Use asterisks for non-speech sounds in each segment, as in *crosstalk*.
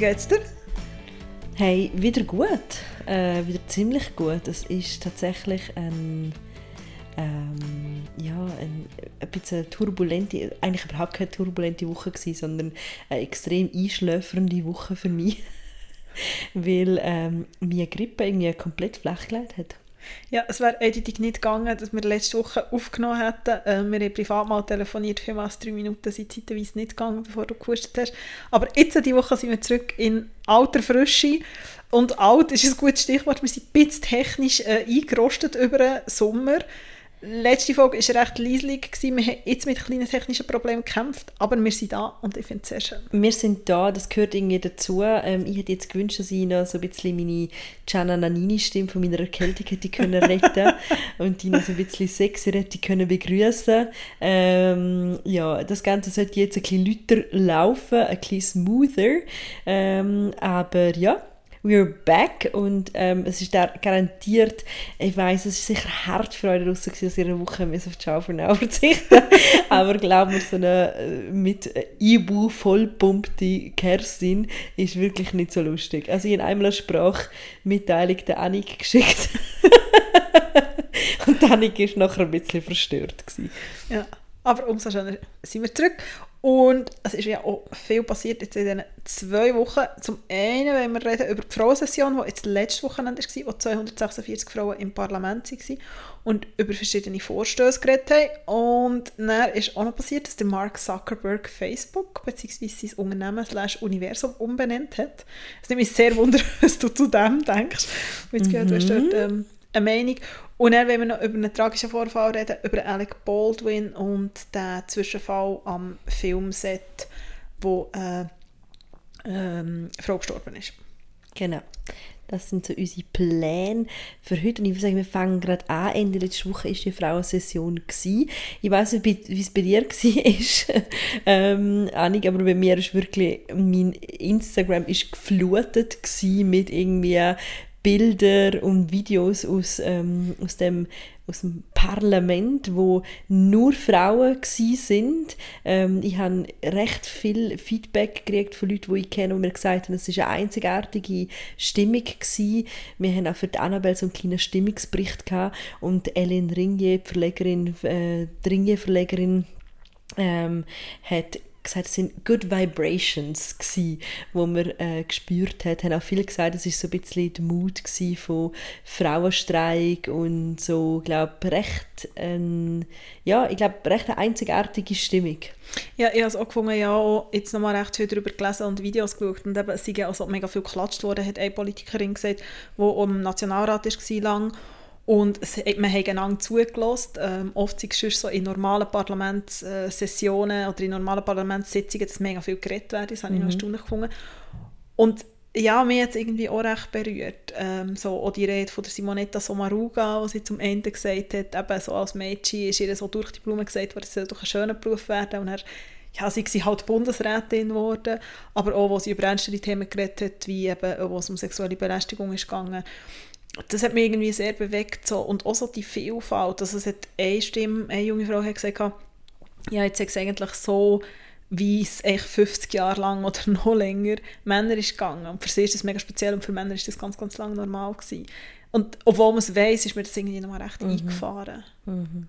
Geht's dir? Hey, wieder gut. Äh, wieder ziemlich gut. Es ist tatsächlich ein, ähm, ja, ein, ein bisschen turbulente, eigentlich überhaupt keine turbulente Woche gewesen, sondern eine extrem einschläfernde Woche für mich, *laughs* weil ähm, meine Grippe irgendwie komplett flachgelegt hat. Ja, es wäre eindeutig nicht gegangen, dass wir letzte Woche aufgenommen hätten. Äh, wir haben privat mal telefoniert, für was drei Minuten sind zeitweise nicht gegangen, bevor du gehustet hast. Aber jetzt, diese Woche, sind wir zurück in alter Frische. Und alt ist ein gutes Stichwort. Wir sind ein bisschen technisch äh, eingerostet über den Sommer letzte Folge war recht leislich. Wir haben jetzt mit kleinen technischen Problemen gekämpft, aber wir sind da und ich finde es sehr schön. Wir sind da, das gehört irgendwie dazu. Ähm, ich hätte jetzt gewünscht, dass ich noch so ein bisschen meine Gianna Nannini-Stimme von meiner Erkältung hätte können *laughs* retten und die noch so ein bisschen sexy hätte können begrüßen. Ähm, ja, das Ganze sollte jetzt ein bisschen lauter laufen, ein bisschen smoother. Ähm, aber ja, we're back und ähm, es ist garantiert, ich weiß, es ist sicher hart für euch draussen dass ihr eine Woche auf die Schaufel *laughs* verzichten aber glaubt mir, so eine äh, mit Ibu vollpumpte Kerstin ist wirklich nicht so lustig. Also ich habe einmal eine Sprachmitteilung der Annik geschickt *laughs* und Annik war nachher ein bisschen verstört. Gewesen. Ja. Aber umso schöner sind wir zurück. Und es ist ja auch viel passiert jetzt in diesen zwei Wochen. Zum einen, wenn wir reden über die Frauensession, die jetzt letzte Wochenende war, wo 246 Frauen im Parlament waren und über verschiedene Vorstöße geredet haben. Und dann ist auch noch passiert, dass der Mark Zuckerberg Facebook bzw. sein Unternehmen slash Universum umbenannt hat. Es nimmt mich sehr wunder, *laughs* was du zu dem denkst. Jetzt mhm. du hast dort ähm, eine Meinung. Und dann, wenn wir noch über einen tragischen Vorfall reden, über Alec Baldwin und den Zwischenfall am Filmset, wo äh, ähm, Frau gestorben ist. Genau. Das sind so unsere Pläne für heute. Und ich würde sagen, wir fangen gerade an. Ende letzte Woche war die Frauensession. Gewesen. Ich weiß nicht, wie es bei dir *laughs* war, ähm, Annik, aber bei mir ist wirklich, mein Instagram ist geflutet mit irgendwie Bilder und Videos aus, ähm, aus, dem, aus dem Parlament, wo nur Frauen sind. Ähm, ich habe recht viel Feedback gekriegt von Leuten, die ich kenne, die mir gesagt haben, es war eine einzigartige Stimmung gewesen. Wir haben auch für die Annabelle so einen kleinen Stimmungsbericht gehabt und Ellen Ringier, die Verlegerin, äh, die Ringier-Verlegerin, ähm, hat gesagt, es sind Good Vibrations gewesen, wo man äh, gespürt hat. Haben auch viele gesagt, es ist so ein bisschen der Mut von Frauenstreik und so, glaube recht, ähm, ja, ich glaube recht eine einzigartige Stimmung. Ja, ich habe es auch gefunden, ja, auch jetzt nochmal recht viel darüber gelesen und Videos geschaut und eben, es sind also mega viel geklatscht worden, hat eine Politikerin gesagt, die im Nationalrat war lang und es, man hat einander zugelassen. Ähm, oft sind es so in normalen Parlamentssessionen oder in normalen Parlamentssitzungen, dass mega viel geredet wird. Das habe ich mhm. noch erstaunlich gefunden. Und ja, mich hat es irgendwie auch recht berührt. Ähm, so, auch die Rede von der Simonetta Sommaruga, die sie zum Ende gesagt hat, eben so als Mädchen ist ihr so durch die Blume gesagt worden, es soll doch ein schöner Beruf werden. Und er, ja, sie ist halt Bundesrätin geworden, aber auch, wo sie über ernstere Themen geredet hat, wie eben, wo es um sexuelle Belästigung ist gegangen das hat mich irgendwie sehr bewegt. So. Und auch so die Vielfalt. Also es hat eine Stimme, eine junge Frau hat gesagt, ja, jetzt ist es eigentlich so, wie es echt 50 Jahre lang oder *laughs* noch länger Männer ist gegangen. Und für sie ist das mega speziell und für Männer ist das ganz, ganz lang normal gewesen. Und obwohl man es weiss, ist mir das irgendwie noch mal recht mhm. eingefahren. Mhm.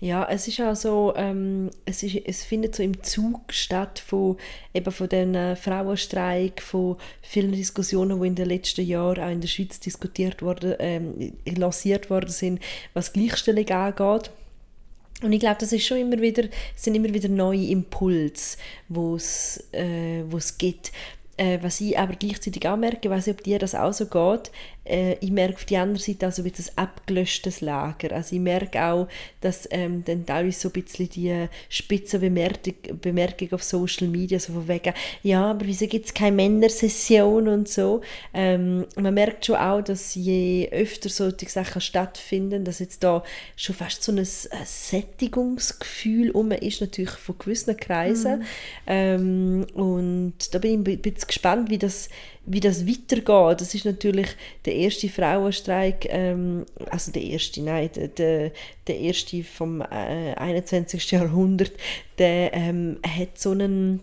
Ja, es ist auch so, ähm, es, ist, es findet so im Zug statt von, eben von den äh, Frauenstreik, von vielen Diskussionen, die in den letzten Jahren auch in der Schweiz diskutiert worden, ähm, lanciert worden sind, was Gleichstellung angeht. Und ich glaube, das ist schon immer wieder, sind immer wieder neue Impulse, wo es äh, gibt. Äh, was ich aber gleichzeitig auch merke, ich weiß nicht, ob dir das auch so geht, äh, ich merke auf der anderen Seite auch so ein bisschen abgelöschtes Lager. Also ich merke auch, dass ähm, dann teilweise so ein bisschen die Spitzenbemerkung Bemerkung auf Social Media, so von wegen, ja, aber wieso gibt es keine Männersession und so. Ähm, man merkt schon auch, dass je öfter solche Sachen stattfinden, dass jetzt da schon fast so ein, ein Sättigungsgefühl um ist, natürlich von gewissen Kreisen. Mhm. Ähm, und da bin ich ein bisschen gespannt, wie das wie das weitergeht. Das ist natürlich der erste Frauenstreik, ähm, also der erste, nein, der, der erste vom äh, 21. Jahrhundert, der ähm, hat so einen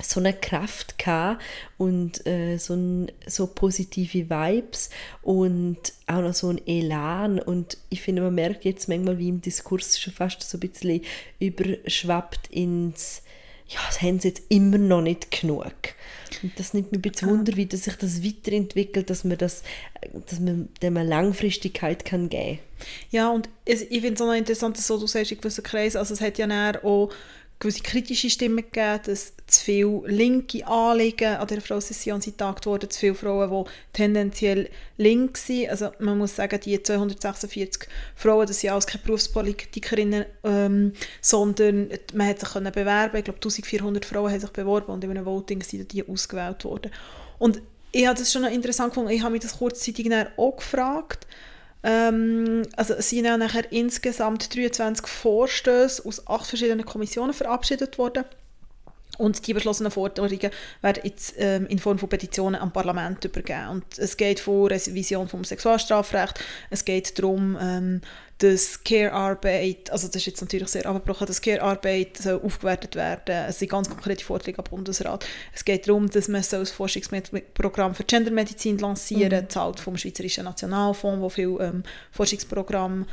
so eine Kraft gehabt und äh, so, ein, so positive Vibes und auch noch so ein Elan und ich finde, man merkt jetzt manchmal, wie im Diskurs schon fast so ein bisschen überschwappt ins ja, das haben sie jetzt immer noch nicht genug. Und das nimmt mich ein bisschen Wunder, wie das sich das weiterentwickelt, dass man, das, dass man dem eine Langfristigkeit kann geben kann. Ja, und ich finde es auch noch interessant, dass so, du sagst, in gewissen Kreisen, also es hat ja auch gewisse kritische Stimmen gegeben, dass zu viele linke Anliegen an der Frau-Session getagt wurden, zu viele Frauen, die tendenziell link sind. Also man muss sagen, die 246 Frauen, das sind alles keine Berufspolitikerinnen, ähm, sondern man hat sich können bewerben Ich glaube, 1400 Frauen haben sich beworben und in einem Voting sind die ausgewählt worden. Und ich habe das schon interessant gefunden. Ich habe mich das kurzzeitig auch gefragt, ähm, also es sind ja nachher insgesamt 23 Vorstöße aus acht verschiedenen Kommissionen verabschiedet worden. Und die beschlossenen Forderungen werden jetzt ähm, in Form von Petitionen am Parlament übergeben. Und es geht vor Revision vom Sexualstrafrecht, es geht darum, ähm, dass Care-Arbeit, also das ist jetzt natürlich sehr abgebrochen, dass Care-Arbeit soll aufgewertet werden Es sind ganz konkrete Forderungen am Bundesrat. Es geht darum, dass man so ein Forschungsprogramm für Gendermedizin lancieren mhm. zahlt vom Schweizerischen Nationalfonds, wo viel ähm, Forschungsprogramm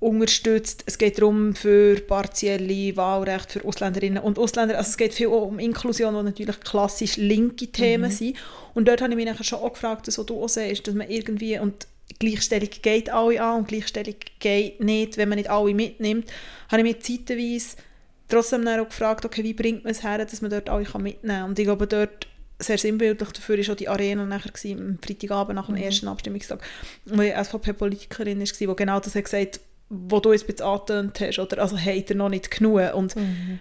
unterstützt. Es geht darum für partielle Wahlrecht für Ausländerinnen und Ausländer. Also es geht viel um Inklusion, die natürlich klassisch linke Themen mhm. sind. Und dort habe ich mich schon auch gefragt, dass du auch siehst, dass man irgendwie, und Gleichstellung geht alle an und Gleichstellung geht nicht, wenn man nicht alle mitnimmt, habe ich mich zeitweise trotzdem auch gefragt, okay, wie bringt man es her, dass man dort alle mitnehmen kann. Und ich glaube, dort sehr sinnbildlich dafür war auch die Arena nachher gewesen, am Freitagabend nach dem mhm. ersten Abstimmungstag, wo die SVP-Politikerin war, die genau das hat gesagt, wo du jetzt ein bisschen angetönt hast, oder also habt ihr noch nicht genug und mhm.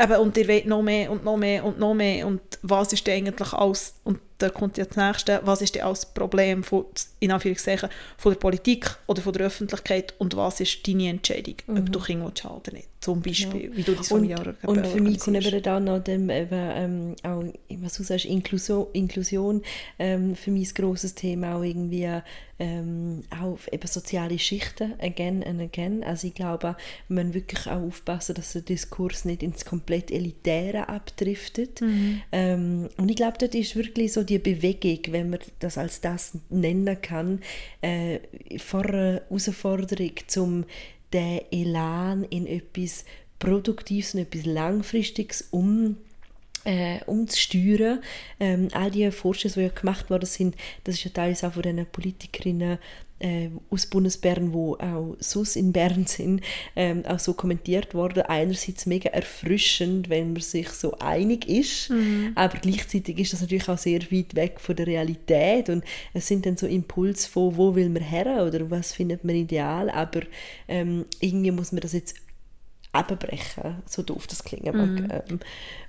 Eben, und ihr wollt noch mehr und noch mehr und noch mehr. Und was ist denn eigentlich alles und da kommt jetzt das nächste, was ist denn alles das Problem von, in Anführungszeichen, von der Politik oder von der Öffentlichkeit? Und was ist deine Entscheidung, mhm. ob du Kinder willst oder nicht, zum Beispiel, ja. wie du das vor Jahren Und für mich kommt eben dann noch dem, eben, ähm, auch, was du sagst, Inklusion, Inklusion ähm, für mich ein grosses Thema, auch irgendwie ähm, auch eben soziale Schichten, again and again, also ich glaube, müssen wirklich auch aufpassen, dass der Diskurs nicht ins komplett Elitäre abdriftet mhm. ähm, und ich glaube, dort ist wirklich so die Bewegung, wenn man das als das nennen kann, äh, vor einer Herausforderung, um den Elan in etwas Produktives und etwas Langfristiges um äh, umzusteuern. Ähm, all die Vorstöße, die ja gemacht worden sind, das ist ja teilweise auch von den Politikerinnen äh, aus Bundesbern, wo auch SUS in Bern sind, ähm, auch so kommentiert worden. Einerseits mega erfrischend, wenn man sich so einig ist, mhm. aber gleichzeitig ist das natürlich auch sehr weit weg von der Realität und es sind dann so Impulse von, wo will man her oder was findet man ideal, aber ähm, irgendwie muss man das jetzt abbrechen, so doof das klingen mag. Mhm. Ähm,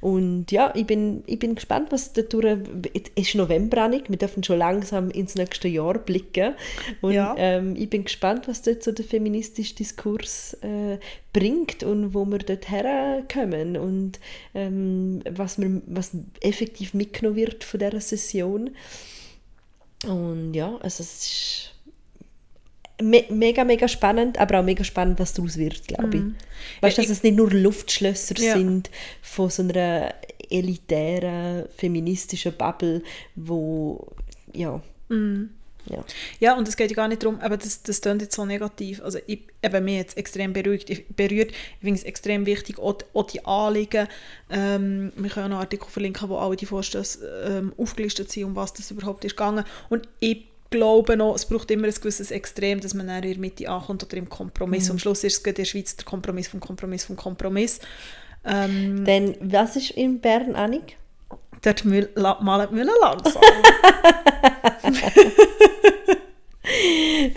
und ja, ich bin, ich bin gespannt, was dadurch, es ist November nicht, wir dürfen schon langsam ins nächste Jahr blicken und ja. ähm, ich bin gespannt, was dort so der feministische Diskurs äh, bringt und wo wir dort herkommen und ähm, was, wir, was effektiv mitgenommen wird von dieser Session. Und ja, also es ist me mega, mega spannend, aber auch mega spannend, was daraus wird, glaube ich. Mm. Weißt du, dass es nicht nur Luftschlösser ja. sind von so einer elitären, feministischen Bubble, wo, ja... Mm. Ja. ja, und es geht ja gar nicht darum, aber das, das klingt jetzt so negativ. Also ich, eben, mich jetzt extrem beruhigt, berührt. Ich finde es extrem wichtig, auch, auch die Anliegen. Ähm, wir können auch noch Artikel verlinken, wo alle die Vorstöße ähm, aufgelistet sind, um was das überhaupt ist gegangen. Und ich glaube noch, es braucht immer ein gewisses Extrem, dass man in der Mitte ankommt oder im Kompromiss. Mhm. Am Schluss ist es in der Schweiz der Kompromiss vom Kompromiss vom Kompromiss. Ähm, Denn was ist in Bern, Annik? Dort malen die Mühlen langsam. *laughs*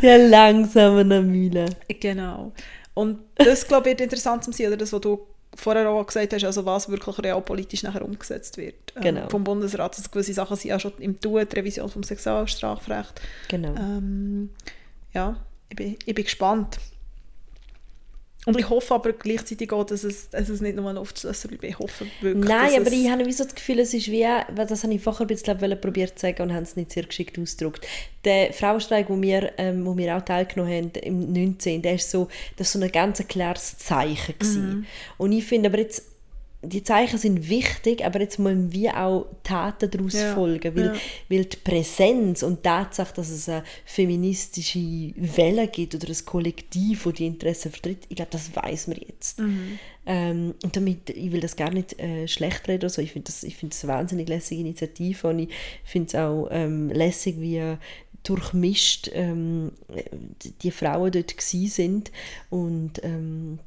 Die langsamen Mühle. Genau. Und das, glaube ich, wird interessant zu sehen, oder das, was du vorher auch gesagt hast, also was wirklich realpolitisch nachher umgesetzt wird ähm, genau. vom Bundesrat. Also gewisse Sachen sind ja schon im Tun, die Revision vom Sexualstrafrecht. Genau. Ähm, ja, ich bin, ich bin gespannt. Und ich hoffe aber gleichzeitig auch, dass es, dass es nicht nur Luftschlösser bleibt. Ich hoffe wirklich, Nein, aber ich habe so das Gefühl, es ist wie, das habe ich vorher ein bisschen probiert zu sagen und habe es nicht sehr geschickt ausgedrückt. Der Frauenstreik, wo wir, ähm, wo wir auch teilgenommen haben, im 19., der ist so, das ist so ein ganz klares Zeichen gewesen. Mhm. Und ich finde aber jetzt, die Zeichen sind wichtig, aber jetzt müssen wir auch Taten daraus Ja, folgen, weil, ja. weil die Präsenz und die Tatsache, dass es eine feministische Welle gibt oder ein Kollektiv, das die Interessen vertritt, ich glaube, das weiß man jetzt. Mhm. Ähm, und damit, ich will das gar nicht äh, schlecht reden oder so, ich finde das, ich find das eine wahnsinnig lässige Initiative und ich finde es auch ähm, lässig, wie durchmischt ähm, die, Frauen dort sind und ähm,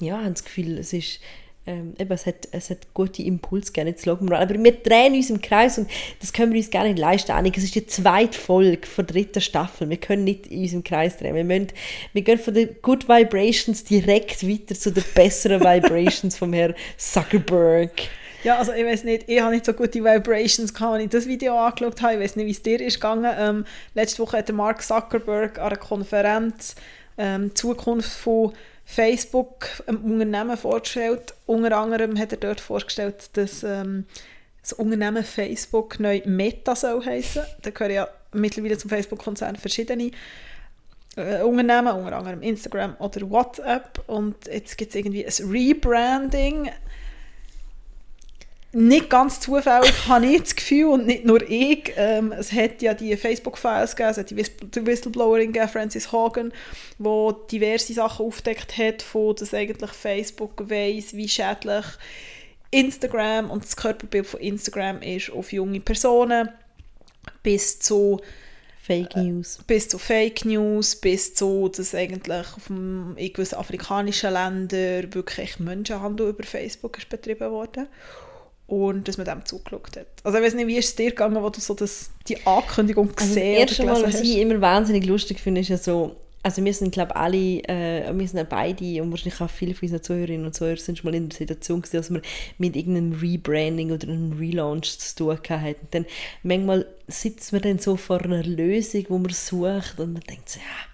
ja, ich habe das Gefühl, es ist ähm, eben, es, hat, es hat gute Impulse gegeben, jetzt schauen. Aber wir drehen uns im Kreis und das können wir uns gar nicht leisten. Es ist die zweite Folge von der dritten Staffel. Wir können nicht in unserem Kreis drehen. Wir, müssen, wir gehen von den Good Vibrations direkt weiter zu den besseren Vibrations vom Herrn Zuckerberg. Ja, also ich weiß nicht, ich habe nicht so gute Vibrations gehabt, als ich das Video angeschaut habe. Ich weiß nicht, wie es dir ist gegangen. Ähm, letzte Woche hat Mark Zuckerberg an einer Konferenz ähm, Zukunft von Facebook, einem Unternehmen, vorgestellt. Unter anderem hat er dort vorgestellt, dass ähm, das Unternehmen Facebook neu Meta soll heißen. Da gehören ja mittlerweile zum Facebook-Konzern verschiedene äh, Unternehmen, unter anderem Instagram oder WhatsApp. Und jetzt gibt es irgendwie ein Rebranding nicht ganz zufällig *laughs* habe ich das Gefühl, und nicht nur ich, ähm, es hat ja die Facebook-Files gegeben, es hat die Whist- die Whistleblowerin gegeben, Frances Hogan, wo diverse Sachen aufdeckt hat, von dass eigentlich Facebook weiss, wie schädlich Instagram und das Körperbild von Instagram ist auf junge Personen, bis zu Fake News. bis zu Fake News, bis zu, dass eigentlich auf dem, in gewissen afrikanischen Ländern wirklich Menschenhandel über Facebook ist betrieben worden und dass man dem zugeschaut hat. Also ich weiß nicht, wie ist es dir gegangen, wo du so das, die Ankündigung Also das gesehen erste Mal, was hast? ich immer wahnsinnig lustig finde, ist ja so, also wir sind glaube alle, äh, wir sind ja beide und wahrscheinlich auch viele von unseren Zuhörerinnen und Zuhörern sind schon mal in der Situation gewesen, dass wir mit irgendeinem Rebranding oder einem Relaunch zu tun hatten. Und dann manchmal sitzt man dann so vor einer Lösung, wo man sucht und man denkt so, ja,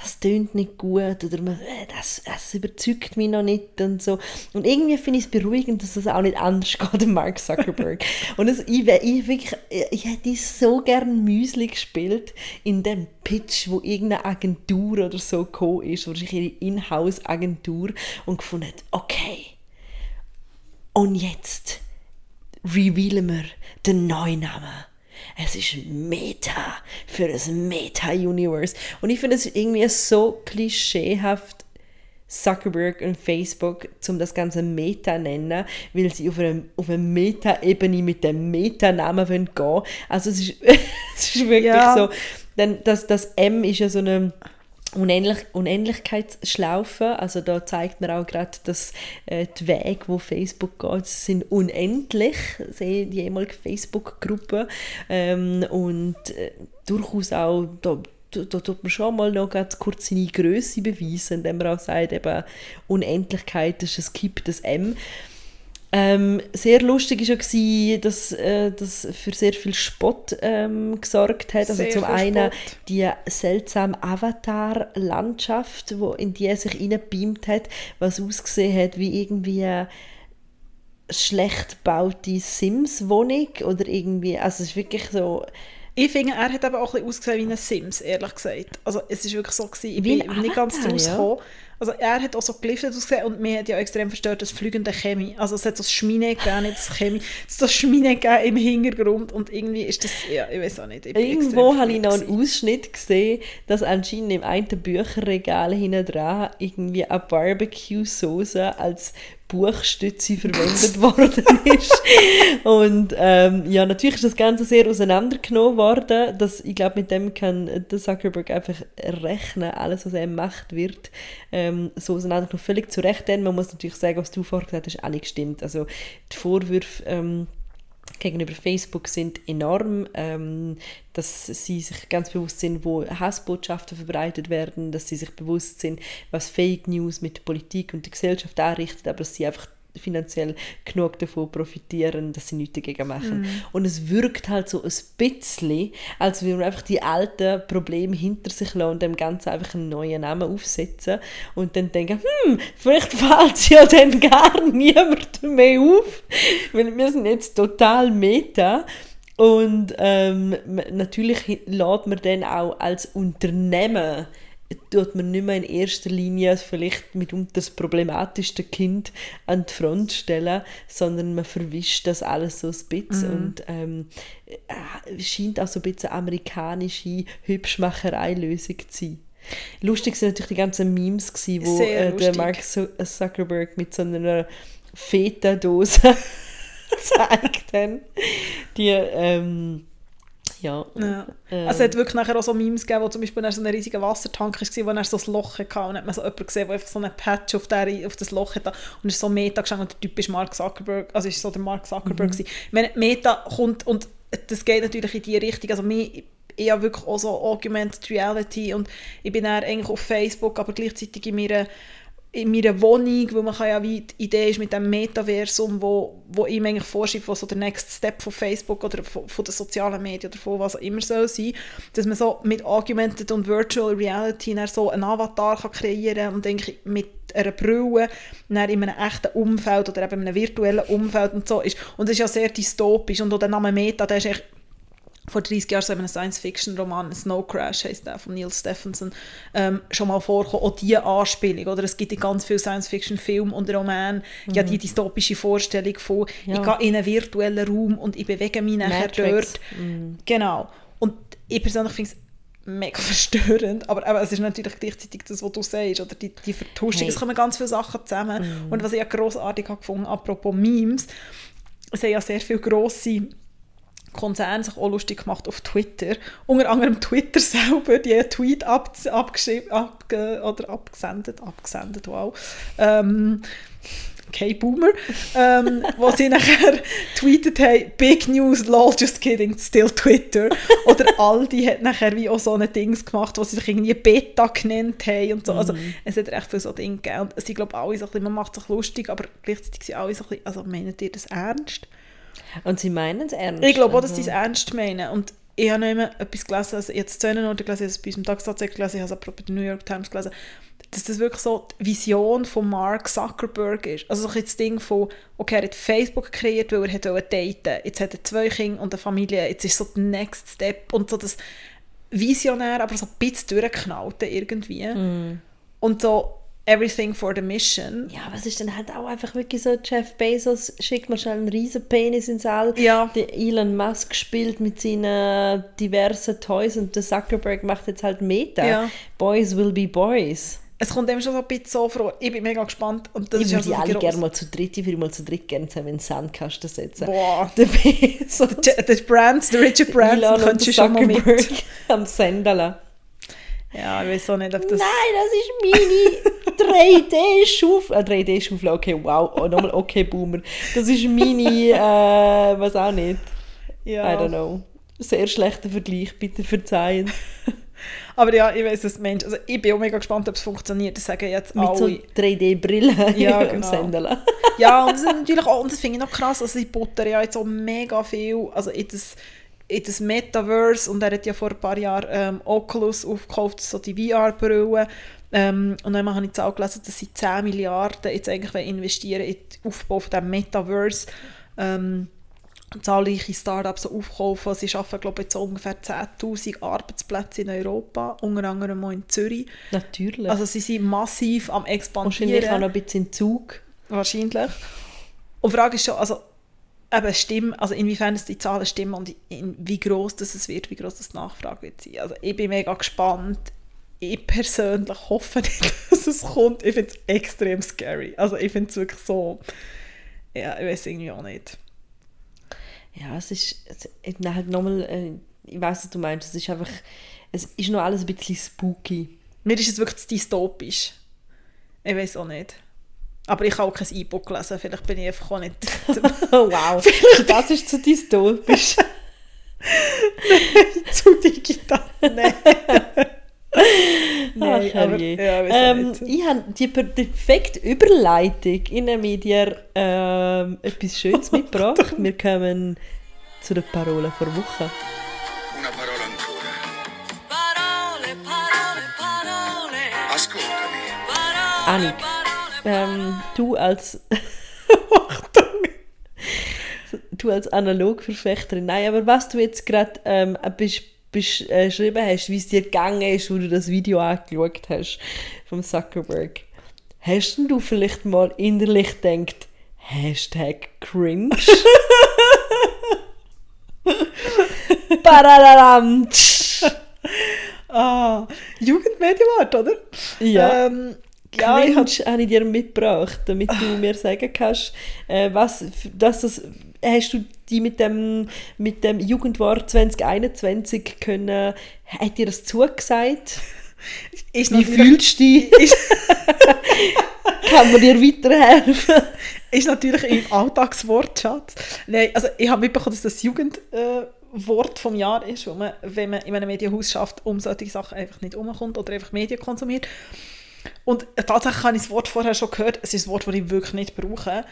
das tönt nicht gut oder man, äh, das, das überzeugt mich noch nicht und so. Und irgendwie finde ich es beruhigend, dass es auch nicht anders *laughs* geht, Mark Zuckerberg. und es, ich, ich, wirklich, ich hätte so gerne Müsli gespielt in dem Pitch, wo irgendeine Agentur oder so gekommen ist, wahrscheinlich ihre Inhouse-Agentur und gefunden hat, okay, und jetzt revealen wir den neuen Namen. Es ist Meta für das Meta-Universe. Und ich finde es irgendwie so klischeehaft, Zuckerberg und Facebook, um das Ganze Meta nennen, weil sie auf einer, auf einer Meta-Ebene mit dem Meta-Namen gehen wollen. Also es ist, *laughs* es ist wirklich Ja. so, denn das, das M ist ja so eine Unähnlich Unähnlichkeitsschlaufe, also da zeigt man auch gerade, dass äh, die Wege, wo Facebook geht, sind unendlich, die ehemalige Facebook-Gruppe. Ähm, und äh, durchaus auch, da, da, da tut man schon mal noch ganz kurz seine Größe beweisen, indem man auch sagt, eben Unendlichkeit ist ein kipptes M. Ähm, sehr lustig war ja, dass äh, das für sehr viel Spott ähm, gesorgt hat. Also Sehr zum einen Spott. die seltsame Avatar-Landschaft, wo in die er sich reinbeamt hat, was ausgesehen hat wie irgendwie eine schlecht gebaute Sims-Wohnung oder irgendwie, also es ist wirklich so, Ich finde, er hat eben auch ein bisschen ausgesehen wie ein Sims, ehrlich gesagt. Also es ist wirklich so gewesen, ich Wie bin nicht ganz draus ja. gekommen. Also er hat auch so geliftet ausgesehen und mir hat ja extrem verstört das fliegende Chemie. Also es hat so das Schmine gegeben, nicht das Chemie. Es hat so Schmine gegeben im Hintergrund und irgendwie ist das, ja, ich weiß auch nicht. Irgendwo habe ich noch einen Ausschnitt gesehen, dass anscheinend im einen Bücherregal hinten dran irgendwie eine Barbecue-Soße als Buchstütze verwendet worden ist. Und ähm, ja, natürlich ist das Ganze sehr auseinandergenommen worden. Das, ich glaube, mit dem kann der Zuckerberg einfach rechnen, alles, was er macht, wird ähm, so auseinandergenommen. Völlig zu Recht, denn man muss natürlich sagen, was du vorher gesagt hast, auch nicht gestimmt. Also die Vorwürfe ähm, gegenüber Facebook sind enorm, ähm, dass sie sich ganz bewusst sind, wo Hassbotschaften verbreitet werden, dass sie sich bewusst sind, was Fake News mit der Politik und der Gesellschaft anrichtet, aber dass sie einfach finanziell genug davon profitieren, dass sie nichts dagegen machen. Und es wirkt halt so ein bisschen, als würde man einfach die alten Probleme hinter sich lassen und dem Ganzen einfach einen neuen Namen aufsetzen und dann denken, hm, vielleicht fällt es ja dann gar niemand mehr auf, weil wir sind jetzt total meta. Und ähm, natürlich lädt man dann auch als Unternehmen tut man nicht mehr in erster Linie vielleicht mitunter das problematischste Kind an die Front stellen, sondern man verwischt das alles so ein bisschen Mhm. und ähm, äh, scheint auch so ein bisschen amerikanische Hübschmacherei-Lösung zu sein. Lustig sind natürlich die ganzen Memes gewesen, wo äh, der. Mark Zu- Zuckerberg mit so einer Feta-Dose *laughs* zeigt. Die, ähm, ja. Ja. Ähm, Also es hat wirklich nachher auch so Memes gegeben, wo zum Beispiel so ein riesiger Wassertank war, wo er so ein Loch hatte und hat man so jemanden gesehen, der einfach so einen Patch auf, der, auf das Loch hat und ist so Meta gestanden und der Typ ist Mark Zuckerberg, also ist so der Mark Zuckerberg gewesen. Ich meine, Meta kommt und das geht natürlich in die Richtung, also mir ich habe wirklich auch so Augmented Reality und ich bin dann eigentlich auf Facebook, aber gleichzeitig in meiner in meiner Wohnung, weil man kann ja wie die Idee ist mit dem Metaversum, wo, wo ihm eigentlich vorschreibt, was so der Next Step von Facebook oder von, von den sozialen Medien oder von was auch immer soll sein, dass man so mit Augmented und Virtual Reality so einen Avatar kann kreieren und denke mit einer Brille dann in einem echten Umfeld oder eben in einem virtuellen Umfeld und so ist. Und das ist ja sehr dystopisch und auch der Name Meta, der ist echt vor 30 Jahren so in einem Science-Fiction-Roman, Snow Crash heisst der, von Neil Stephenson, ähm, schon mal vorkommen, auch diese Anspielung, oder? Es gibt in ganz vielen Science-Fiction-Filmen und Romanen ja die dystopische Vorstellung von, Ja. ich gehe in einen virtuellen Raum und ich bewege mich nachher Matrix. dort. Genau. Und ich persönlich finde es mega *laughs* verstörend, aber eben, es ist natürlich gleichzeitig das, was du sagst, oder die, die Vertuschung, Hey. es kommen ganz viele Sachen zusammen. Und was ich ja grossartig habe gefunden, apropos Memes, es haben ja sehr viele grosse Konzerne sich auch lustig gemacht auf Twitter. Unter anderem Twitter *laughs* selber, die einen Tweet ab, abgeschrieben, abge, oder abgesendet, abgesendet, wow. Ähm, kein Boomer, ähm, wo sie *laughs* nachher tweetet haben, Big News, lol, just kidding, still Twitter. Oder Aldi hat nachher wie auch so ein Dings gemacht, wo sie sich irgendwie Beta genannt haben und so. Also es hat recht viele so Dinge gegeben. Und es sind, glaube ich, alle so ein bisschen, man macht sich lustig, aber gleichzeitig sind alle so ein bisschen, also meint ihr das ernst? Und sie meinen es ernst. Ich glaube auch, dass also. sie es ernst meinen. Und ich habe noch immer etwas gelesen, also jetzt Szenen oder gelesen, ich habe es bei unserem Tagesanzeiger gelesen, ich habe es auch bei der New York Times gelesen, dass das wirklich so die Vision von Mark Zuckerberg ist. Also so das Ding von, okay, er hat Facebook kreiert, weil er hat daten. Jetzt hat er zwei Kinder und eine Familie. Jetzt ist so der Next Step und so das Visionär, aber so ein bisschen durchgeknallte irgendwie. Und so everything for the mission. Ja, es ist dann halt auch einfach wirklich so, Jeff Bezos schickt mal schnell einen riesen Penis ins All. Ja. Der Elon Musk spielt mit seinen diversen Toys und der Zuckerberg macht jetzt halt Meta. Ja. Boys will be boys. Es kommt eben schon so ein bisschen so vor. Ich bin mega gespannt. Und das ich würde so die alle gerne mal zu dritt, ich würde mal zu dritt gerne zusammen in den Sandkasten setzen. Boah. Der Bezos, Der der Brands, der Richard Branson könntest du schon mal mit. Am Sendala. Ja, ich weiß auch nicht, ob das... Nein, das ist meine 3D-Schaufel. Äh, 3D-Schaufel, okay, wow. Oh, nochmal okay, Boomer. Das ist meine, äh, was auch nicht. Ja. I don't know. Sehr schlechter Vergleich, bitte verzeihen. *laughs* Aber ja, ich weiß, du meinst. Also ich bin auch mega gespannt, ob es funktioniert. Das sagen jetzt Mit so alle. 3D-Brillen Ja, *laughs* genau. Sendala. ja, und das ist natürlich auch, und das finde ich noch krass, also sie buttern ja jetzt auch mega viel, also in das, in das Metaverse, und er hat ja vor ein paar Jahren ähm, Oculus aufgekauft, so die VR-Brille, ähm, und dann habe ich jetzt auch gelesen, dass sie 10 Milliarden jetzt eigentlich investieren in den Aufbau von diesem Metaverse, ähm, zahlreiche Startups aufkaufen. Sie schaffen, glaube ich, jetzt ungefähr 10'000 Arbeitsplätze in Europa, unter anderem auch in Zürich. Natürlich. Also sie sind massiv am Wahrscheinlich expandieren. auch noch ein bisschen in Zug. Wahrscheinlich. Und die Frage ist schon, also, eben stimmen, also inwiefern es die Zahlen stimmen und in, wie groß das es wird, wie groß das Nachfrage wird sein. Also ich bin mega gespannt. Ich persönlich hoffe nicht, *laughs* dass es kommt. Ich finde es extrem scary. Also ich finde es wirklich so, ja, ich weiß irgendwie auch nicht. Ja, es ist es- ich- halt nochmal, äh, ich weiß was du meinst, es ist einfach, es ist noch alles ein bisschen spooky. Mir ist es wirklich dystopisch. Ich weiß auch nicht. Aber ich habe auch kein E-Book gelesen, vielleicht bin ich einfach auch nicht... *laughs* Oh wow, das ist zu dystopisch. *laughs* zu digital. Nein. Nein, Ach, aber, ja, ähm, ich habe die per- perfekte Überleitung in der Media ähm, etwas Schönes *laughs* mitgebracht. Wir kommen zu der Parole vor Woche. Una parola ancora. Parole, parole, parole. Ascoltami. Parole, Annik, parole, ähm, du als *laughs* du als Analogverfechterin, nein, aber was du jetzt gerade ähm, bist besch- äh, hast, wie es dir gegangen ist, wo du das Video angeschaut hast vom Zuckerberg. Hast denn du vielleicht mal innerlich gedacht, Hashtag cringe? *laughs* Badadadam. Ah, Jugendmedienwart, oder? Ja. Ähm, ja, ich Cringe hab, habe ich dir mitgebracht, damit du mir sagen kannst, äh, was, dass das, hast du die mit dem, mit dem Jugendwort 2021 können, hat dir das zugesagt? *laughs* ist Wie fühlst du dich? *laughs* *laughs* Kann man dir weiterhelfen? ist natürlich im Alltagswortschatz. Nein, also ich habe mitbekommen, dass das Jugendwort äh, Wort vom Jahr ist, wo man, wenn man in einem Medienhaus schafft, um solche Sachen einfach nicht umkommt oder einfach Medien konsumiert. Und tatsächlich habe ich das Wort vorher schon gehört, es ist ein Wort, das ich wirklich nicht brauche.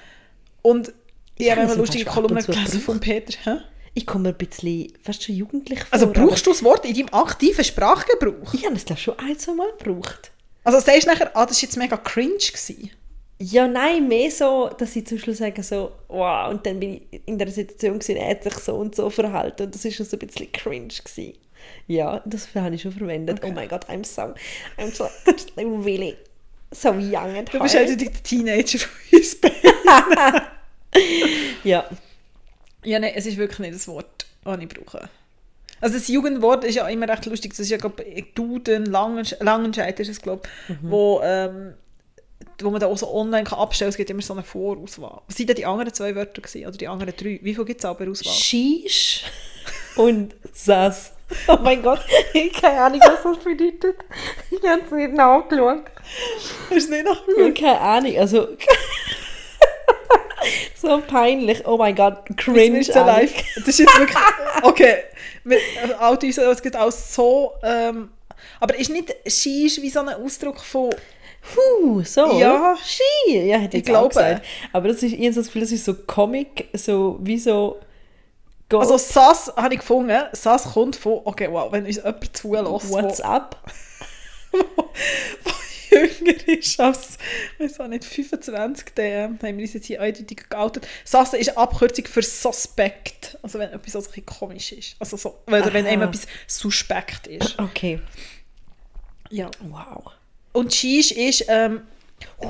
Und ich Ich habe eine lustige Kolumne gelesen von Peter. Hä? Ich komme mir ein bisschen fast schon jugendlich vor. Also brauchst du das Wort in deinem aktiven Sprachgebrauch? Ich habe es glaube schon ein, zwei Mal gebraucht. Also sagst du nachher, ah, das war jetzt mega cringe. Gewesen. Ja, nein, mehr so, dass ich zum Schluss sage so, wow, und dann bin ich in der Situation gewesen, er hat sich so und so verhalten und das ist schon so ein bisschen cringe gewesen. Ja, das habe ich schon verwendet. Oh mein Gott, I'm so, I'm so, *laughs* I'm really so young and Du bist halt der Teenager von uns beiden. *laughs* Ja, Ja, nein, es ist wirklich nicht das Wort, das ich brauche. Also das Jugendwort ist ja immer recht lustig. Das ist ja, glaube ich, Duden, Langensch Langenscheid ist es, glaube ich, wo, ähm, wo man da auch so online kann abstellen kann. Es gibt immer so eine Vorauswahl. Was sind denn die anderen zwei Wörter gewesen? Oder die anderen drei? Wie viel gibt es aber Auswahl? Shish und Sass. Oh mein Gott, ich habe keine Ahnung, was das bedeutet. Ich habe es nicht nachgeschaut. Hast du es nicht habe keine Ahnung, also... *laughs* so peinlich. Oh mein Gott, cringe. Cringe live. Das ist jetzt wirklich... Okay, outen uns, es gibt auch so... Ähm, aber ist nicht Shish wie so ein Ausdruck von... Puh, so. Ja. Ski. Ja, hätte ich, Ich glaube. gesagt. Aber das ist, ich habe so das Gefühl, das ist so Comic, so wie so... Go Also SAS habe ich gefunden. SAS kommt von... Okay, wow, wenn uns jemand zulässt, What's *laughs* wo, up? wo jünger ist als... Ich weiß auch nicht, 25, dann äh, haben wir uns jetzt hier eindeutig geoutet. SAS ist eine Abkürzung für Suspect. Also wenn etwas so ein bisschen komisch ist. Also so, oder wenn einem etwas suspekt ist. Okay. Ja. Wow. Und Shish ist ähm,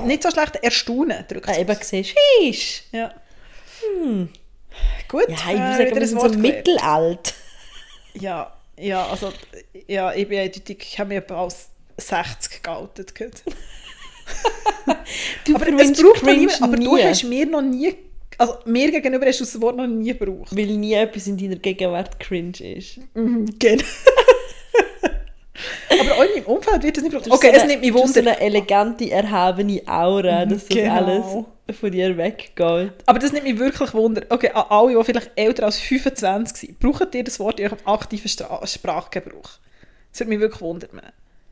nicht so schlecht erstaunen, drückt Ah, eben gesehen, Shish. Ja. Gut, Ja, ich äh, sagen, wir sind Wort so mittelalt. Ja, ja, also ja, ich bin ich habe etwa als 60 geoutet. Du aber es braucht cringe niemand, aber du hast mir noch nie, also mir gegenüber hast du das Wort noch nie gebraucht. Weil nie etwas in deiner Gegenwart cringe ist. Genau. *laughs* aber auch in meinem Umfeld wird das nicht gebraucht. Okay, so es eine- nimmt mich du hast so Wunder. eine elegante, erhabene Aura, dass das Genau. alles von dir weggeht. Aber das nimmt mich wirklich Wunder. Okay, an alle, die vielleicht älter als 25 sind, braucht ihr das Wort in eurem aktiven Stra Sprachgebrauch? Das würde mich wirklich wundern.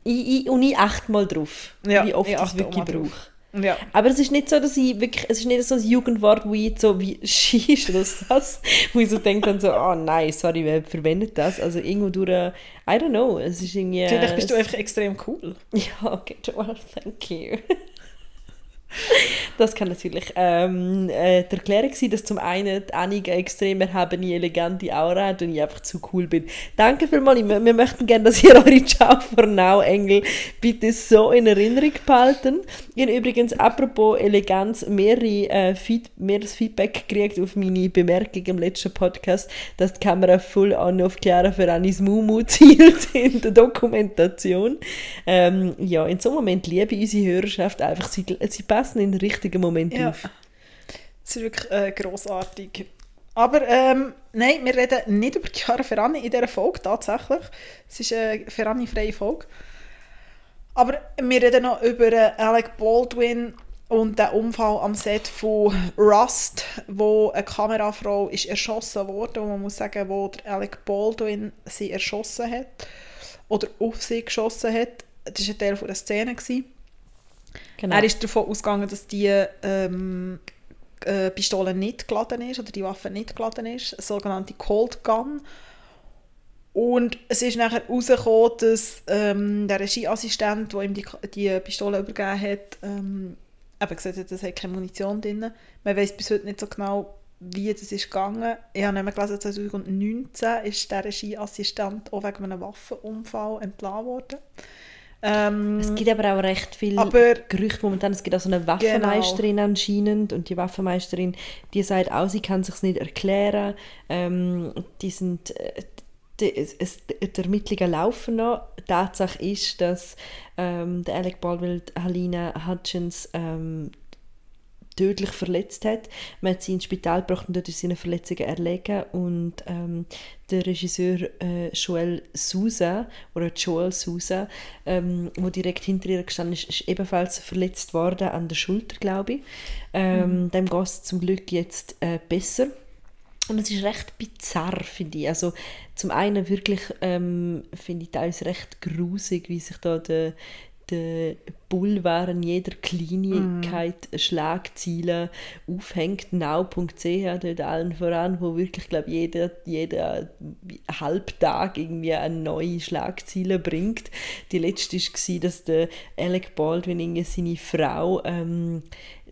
Ich, ich, und ich achte mal drauf, Ja, wie oft ich achte wirklich brauche. Ja. Aber es ist nicht so, dass ich wirklich, es ist nicht so ein Jugendwort, wo ich so wie *laughs* Shish oder das, wo ich so denke dann so, oh *laughs* nein, sorry, wer verwendet das? Also irgendwo durch, I don't know, es ist irgendwie... Vielleicht bist du einfach extrem cool. *laughs* Ja, okay, well, thank you. Das kann natürlich ähm, äh, die Erklärung sein, dass zum einen die Annik eine extrem erhabene, elegante Aura hat und ich einfach zu cool bin. Danke vielmals. Mö- Wir möchten gerne, dass ihr *laughs* eure Ciao for Now Engel bitte so in Erinnerung behalten. Ich habe übrigens, apropos Eleganz, mehrere, äh, Feed mehreres Feedback gekriegt auf meine Bemerkung im letzten Podcast, dass die Kamera voll an auf Chiara Ferranis Mumu *laughs* zielt in der Dokumentation. Ähm, ja, in so einem Moment liebe unsere Hörerschaft einfach. Sie, sie passen in den richtigen Moment Ja. auf. Das ist wirklich äh, grossartig. Aber ähm, nein, wir reden nicht über Chiara Ferrani in dieser Folge, tatsächlich. Es ist eine Ferrani-freie Folge. Aber wir reden noch über Alec Baldwin und den Unfall am Set von Rust, wo eine Kamerafrau ist erschossen wurde, wo man muss sagen, wo Alec Baldwin sie erschossen hat oder auf sie geschossen hat. Das war ein Teil von der Szene. Gewesen. Genau. Er ist davon ausgegangen, dass die ähm, äh, Pistole nicht geladen ist oder die Waffe nicht geladen ist, eine sogenannte Cold Gun. Und es ist nachher herausgekommen, dass ähm, der Regieassistent, der ihm die, die Pistole übergeben hat, ähm, eben gesagt hat, es hat keine Munition drin. Man weiß bis heute nicht so genau, wie das ist gegangen. Ich habe mehr gelesen, 2019 ist der Regieassistent auch wegen einem Waffenunfall entlassen worden. Ähm, Es gibt aber auch recht viele Aber- Gerüchte momentan. Es gibt auch so eine Waffenmeisterin anscheinend und die Waffenmeisterin, die sagt auch, sie kann sich nicht erklären. Ähm, die sind, äh, die, es, es, die Ermittlungen laufen noch. Tatsache ist, dass ähm, der Alec Baldwin Halina Hutchins ähm, tödlich verletzt hat. Man hat sie ins Spital gebracht und dort ist sie eine Verletzungen erlegen und ähm, der Regisseur äh, Joel Sousa oder Joel Sousa, ähm, wo direkt hinter ihr gestanden ist, ist ebenfalls verletzt worden an der Schulter, glaube ich. Ähm, Dem geht es zum Glück jetzt äh, besser. Und es ist recht bizarr, finde ich. Also zum einen wirklich, ähm, finde ich teilweise recht grusig, wie sich da der, der Boulevard in jeder Kleinigkeit Schlagzeilen aufhängt. Now.ch dort allen voran, wo wirklich, glaube jeder, jeder Halbtag irgendwie eine neue Schlagzeile bringt. Die letzte war, dass der Alec Baldwin irgendwie seine Frau ähm,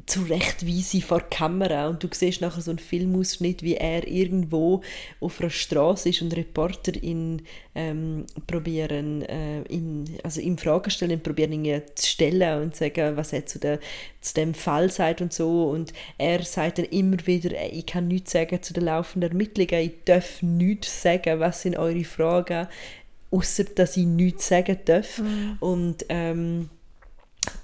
zurechtweise vor die Kamera und du siehst nachher so einen Filmausschnitt, wie er irgendwo auf einer Straße ist und Reporter ihn ähm, probieren, äh, ihn, also ihm Fragen stellen, probieren ihn zu stellen und sagen, was er zu, der, zu dem Fall sagt und so und er sagt dann immer wieder, «Ey, ich kann nichts sagen zu den laufenden Ermittlungen, ich darf nichts sagen, was sind eure Fragen, außer dass ich nichts sagen darf und ähm,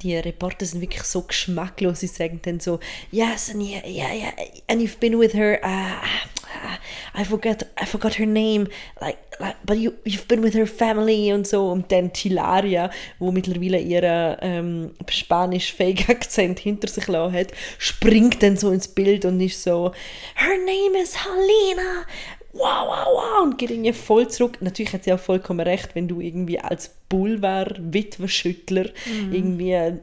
die Reporter sind wirklich so geschmacklos. Sie sagen dann so, yes, and yeah, yeah, yeah, and you've been with her. Uh, I forgot, I forgot her name. Like, like but you, you've been with her family und so. Und dann Chilaria, wo mittlerweile ihren ähm, spanisch-fähigen *laughs* Akzent hinter sich lassen hat, springt dann so ins Bild und ist so, her name is Helena wow, wow, wow, und geht irgendwie voll zurück. Natürlich hat sie auch vollkommen recht, wenn du irgendwie als Boulevard-Witwenschüttler irgendwie äh,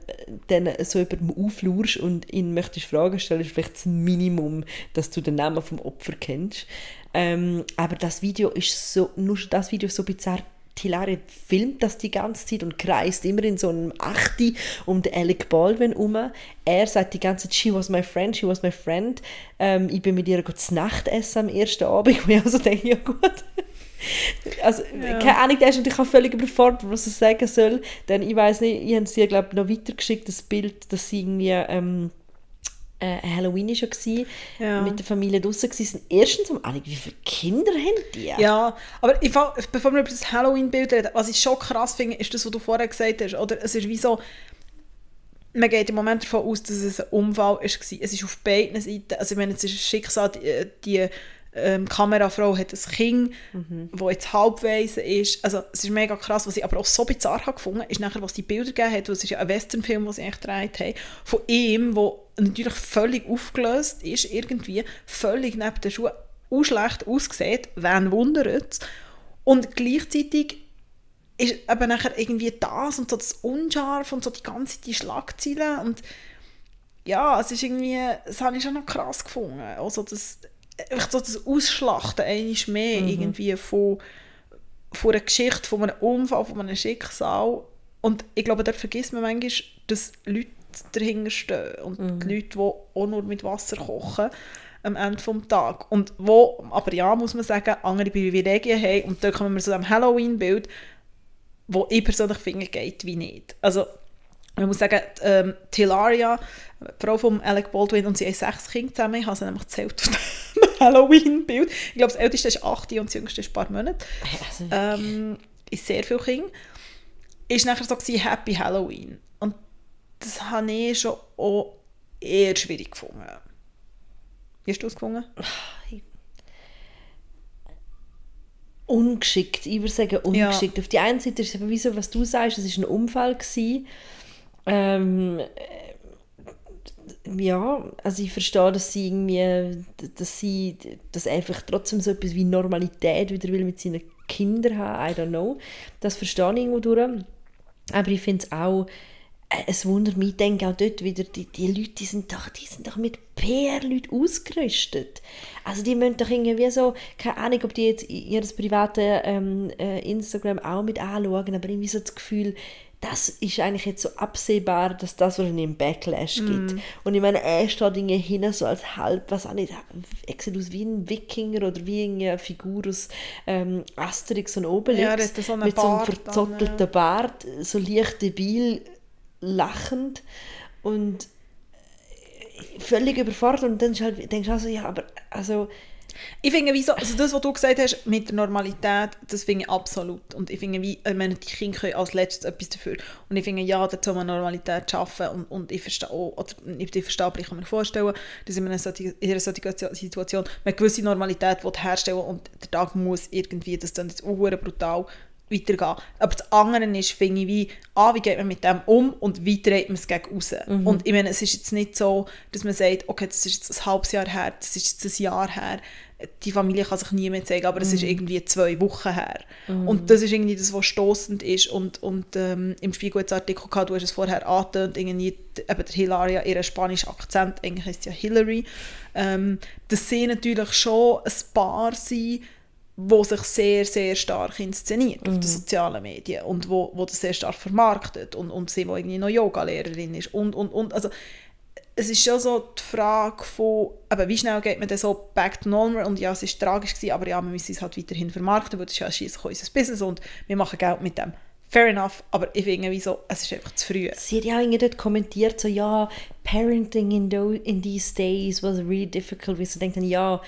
dann so über dem auflurst und ihn möchtest Fragen stellen, ist vielleicht das Minimum, dass du den Namen vom Opfer kennst. Ähm, aber das Video ist so, nur das Video ist so bizarr. Hilaria filmt das die ganze Zeit und kreist immer in so einem Achte um den Alec Baldwin herum. Er sagt die ganze Zeit, she was my friend, she was my friend. Ähm, ich bin mit ihr zu Nacht essen am ersten Abend, *laughs* wo ich also denke, ja gut. Also, keine Ahnung, der ist natürlich auch völlig überfordert, was er sagen soll. Denn ich weiß nicht, ich habe sie, glaube ich, noch weitergeschickt, das Bild, dass sie irgendwie... Ähm, äh, Halloween war ja, Ja. mit der Familie draußen waren. Erstens, um wie viele Kinder haben die? Ja, aber ich, bevor wir über das Halloween-Bild reden, was ich schon krass finde, ist das, was du vorher gesagt hast. Oder es ist wie so, man geht im Moment davon aus, dass es ein Unfall war. Es ist auf beiden Seiten, also ich meine, es ist ein Schicksal, die, die ähm, Kamerafrau hat ein Kind, das jetzt halbweise ist. Also es ist mega krass, was ich aber auch so bizarr habe gefunden, ist nachher, was die Bilder gegeben hat, es ist ja ein Westernfilm, den sie echt gedreht haben, von ihm, der natürlich völlig aufgelöst ist, irgendwie völlig neben den Schuhen auch schlecht aussieht, wen wundert es. Und gleichzeitig ist eben nachher irgendwie das und so das Unscharf und so die ganze die Schlagzeilen und ja, es ist irgendwie, das habe ich schon noch krass gefunden. Also das, so das Ausschlachten eigentlich mehr irgendwie von, von einer Geschichte, von einem Unfall, von einem Schicksal. Und ich glaube, dort vergisst man manchmal, dass Leute dahinter stehen und die Leute, die auch nur mit Wasser kochen am Ende des Tages und wo, aber ja, muss man sagen, andere Privilegien haben. Und da kommen wir zu dem Halloween-Bild, wo ich persönlich finde, geht wie nicht. Also, man muss sagen, ähm, die Hilaria, die Frau von Alec Baldwin, und sie haben sechs Kinder zusammen, ich habe sie nämlich gezählt auf dem *laughs* Halloween-Bild. Ich glaube, das älteste ist 8 und das jüngste ist ein paar Monate. Also, Ähm, ist sehr viel Kinder. Ist nachher so gewesen, Happy Halloween. Und das habe ich schon auch eher schwierig gefunden. Wie hast du es gefunden? *sighs* ungeschickt. Ich würde sagen, ungeschickt. Auf die einen Seite ist es eben wie so, was du sagst, es war ein Unfall. Gewesen. Ähm, äh, ja, also ich verstehe, dass sie irgendwie, dass sie, dass einfach trotzdem so etwas wie Normalität wieder will mit seinen Kindern haben, I don't know. Das verstehe ich irgendwo durch. Aber ich finde es auch, äh, es wundert mich, ich denke auch dort wieder, die, die Leute, die sind doch, die sind doch mit PR-Leuten ausgerüstet. Also die müssen doch irgendwie so, keine Ahnung, ob die jetzt ihr private ähm, äh, Instagram auch mit anschauen, aber irgendwie so das Gefühl, das ist eigentlich jetzt so absehbar, dass das wahrscheinlich einen Backlash Mm. gibt. Und ich meine, er steht irgendwie hin so als halb, was auch nicht, er sieht aus wie ein Wikinger oder wie eine Figur aus ähm, Asterix und Obelix. Ja, hat so einen mit so einem Bart verzottelten ja. Bart, so leicht debil lachend und völlig überfordert und dann halt, denkst du also, ja, aber also Ich finde, wie so, also das, was du gesagt hast mit der Normalität, das finde ich absolut. Und ich finde, wie, ich meine, die Kinder können als letztes etwas dafür. Und ich finde, ja, da soll man Normalität schaffen. Und, und ich verstehe auch, ich verstehe, aber ich kann mir vorstellen, dass in einer in einer solchen Situation man eine gewisse Normalität will herstellen und der Tag muss irgendwie, das dann jetzt auch brutal weitergehen. Aber das andere ist, finde ich, wie, ah, wie geht man mit dem um und wie dreht man es gegen raus. Und ich meine, es ist jetzt nicht so, dass man sagt, okay, das ist jetzt ein halbes Jahr her, das ist jetzt ein Jahr her, die Familie kann sich nie mehr zeigen, aber es ist irgendwie zwei Wochen her. Und das ist irgendwie das, was stoßend ist. Und, und ähm, im Spiegel jetzt Artikel gehabt, du hast es vorher angetönt, irgendwie eben der Hilaria, ihren spanischen Akzent, eigentlich heißt ja Hillary, ähm, dass sie natürlich schon ein Paar sind, wo sich sehr, sehr stark inszeniert auf den sozialen Medien und wo, wo das sehr stark vermarktet und, und sie, wo irgendwie noch Yoga-Lehrerin ist und, und, und, also es ist schon so die Frage von, eben, wie schnell geht man dann so back to normal und ja, es ist tragisch gewesen, aber ja, wir müssen es halt weiterhin vermarkten, weil das ist ja schliesslich unser Business und wir machen Geld mit dem. Fair enough, aber ich finde, wie so, es ist einfach zu früh. Sie hat ja auch irgendwie dort kommentiert, so, ja, parenting in, tho in these days was really difficult. Wie sie denkt ja,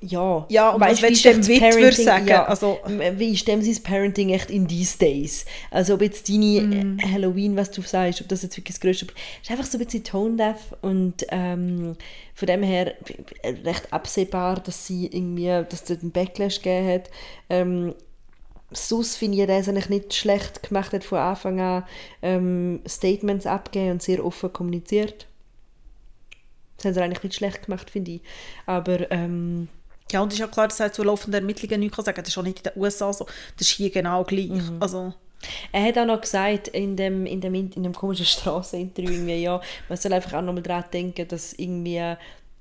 ja. Ja, und was wie willst ist du dem Parenting- sagen? Ja, Also- wie ist dem sein Parenting echt in these days? Also ob jetzt deine Mhm. äh, Halloween, was du sagst, ob das jetzt wirklich das größte... ist einfach so ein bisschen tone-deaf und ähm, von dem her recht absehbar, dass sie irgendwie, dass es einen Backlash gegeben hat. Ähm, Sus finde ich, dass er eigentlich nicht schlecht gemacht hat von Anfang an ähm, Statements abgegeben und sehr offen kommuniziert. Das haben sie eigentlich nicht schlecht gemacht, finde ich. Aber ähm, Ja, und es ist ja klar, dass er zu laufenden Ermittlungen nichts sagen kann. Das ist auch nicht in den USA so. Das ist hier genau gleich. Also, er hat auch noch gesagt in dem, in dem, in dem komischen *laughs* Strasseninterview irgendwie, ja, man soll einfach auch nochmal daran denken, dass irgendwie,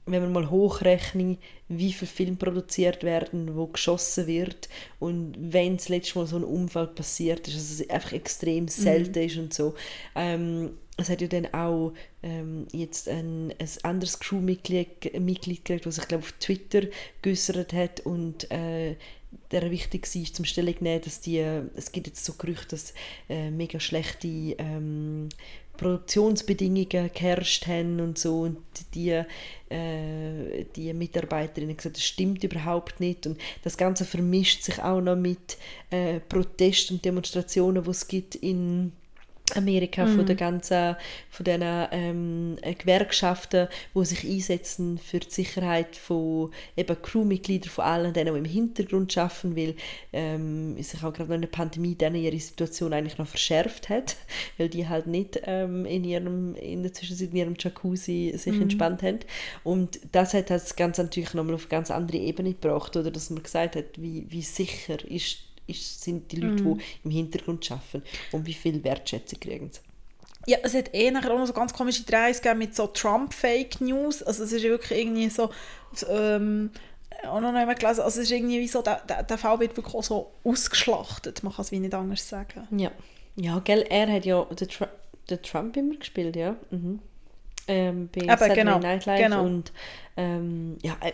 wenn man mal hochrechnet, wie viele Filme produziert werden, wo geschossen wird und wenn das letzte Mal so ein Unfall passiert ist, dass es einfach extrem selten ist und so. Ähm, es hat ja dann auch ähm, jetzt ein, ein anderes Crewmitglied Mitglied gekriegt, das sich glaube auf Twitter geäußert hat und äh, der wichtig war zum Stellung nehmen, dass die, es gibt jetzt so Gerüchte, dass äh, mega schlechte ähm, Produktionsbedingungen geherrscht haben und so und die, äh, die Mitarbeiterinnen gesagt, das stimmt überhaupt nicht und das Ganze vermischt sich auch noch mit äh, Protesten und Demonstrationen, die es gibt in Amerika von der ganzen von den ähm, Gewerkschaften, wo sich einsetzen für die Sicherheit von eben Crewmitgliedern, von allen denen, die im Hintergrund schaffen, weil ähm, sich auch gerade in der Pandemie dann ihre Situation eigentlich noch verschärft hat, *laughs* weil die halt nicht ähm, in ihrem in der Zwischenzeit in ihrem Jacuzzi sich entspannt haben. Und das hat das Ganze natürlich nochmal auf eine ganz andere Ebene gebracht, oder? Dass man gesagt hat, wie, wie sicher ist ist, sind die Leute, die im Hintergrund arbeiten und wie viel Wertschätzung kriegen sie. Ja, es hat eh nachher auch noch so ganz komische Drehs gegeben mit so Trump-Fake News. Also es ist wirklich irgendwie so, ähm, auch noch nicht gelesen, also es ist irgendwie wie so, der, der, der Fall wird wirklich auch so ausgeschlachtet, man kann es wie nicht anders sagen. Ja, ja gell, er hat ja den, Tru den Trump immer gespielt, ja. Mhm. Ähm, bei Saturday genau, Night Live genau. und ähm, ja, äh,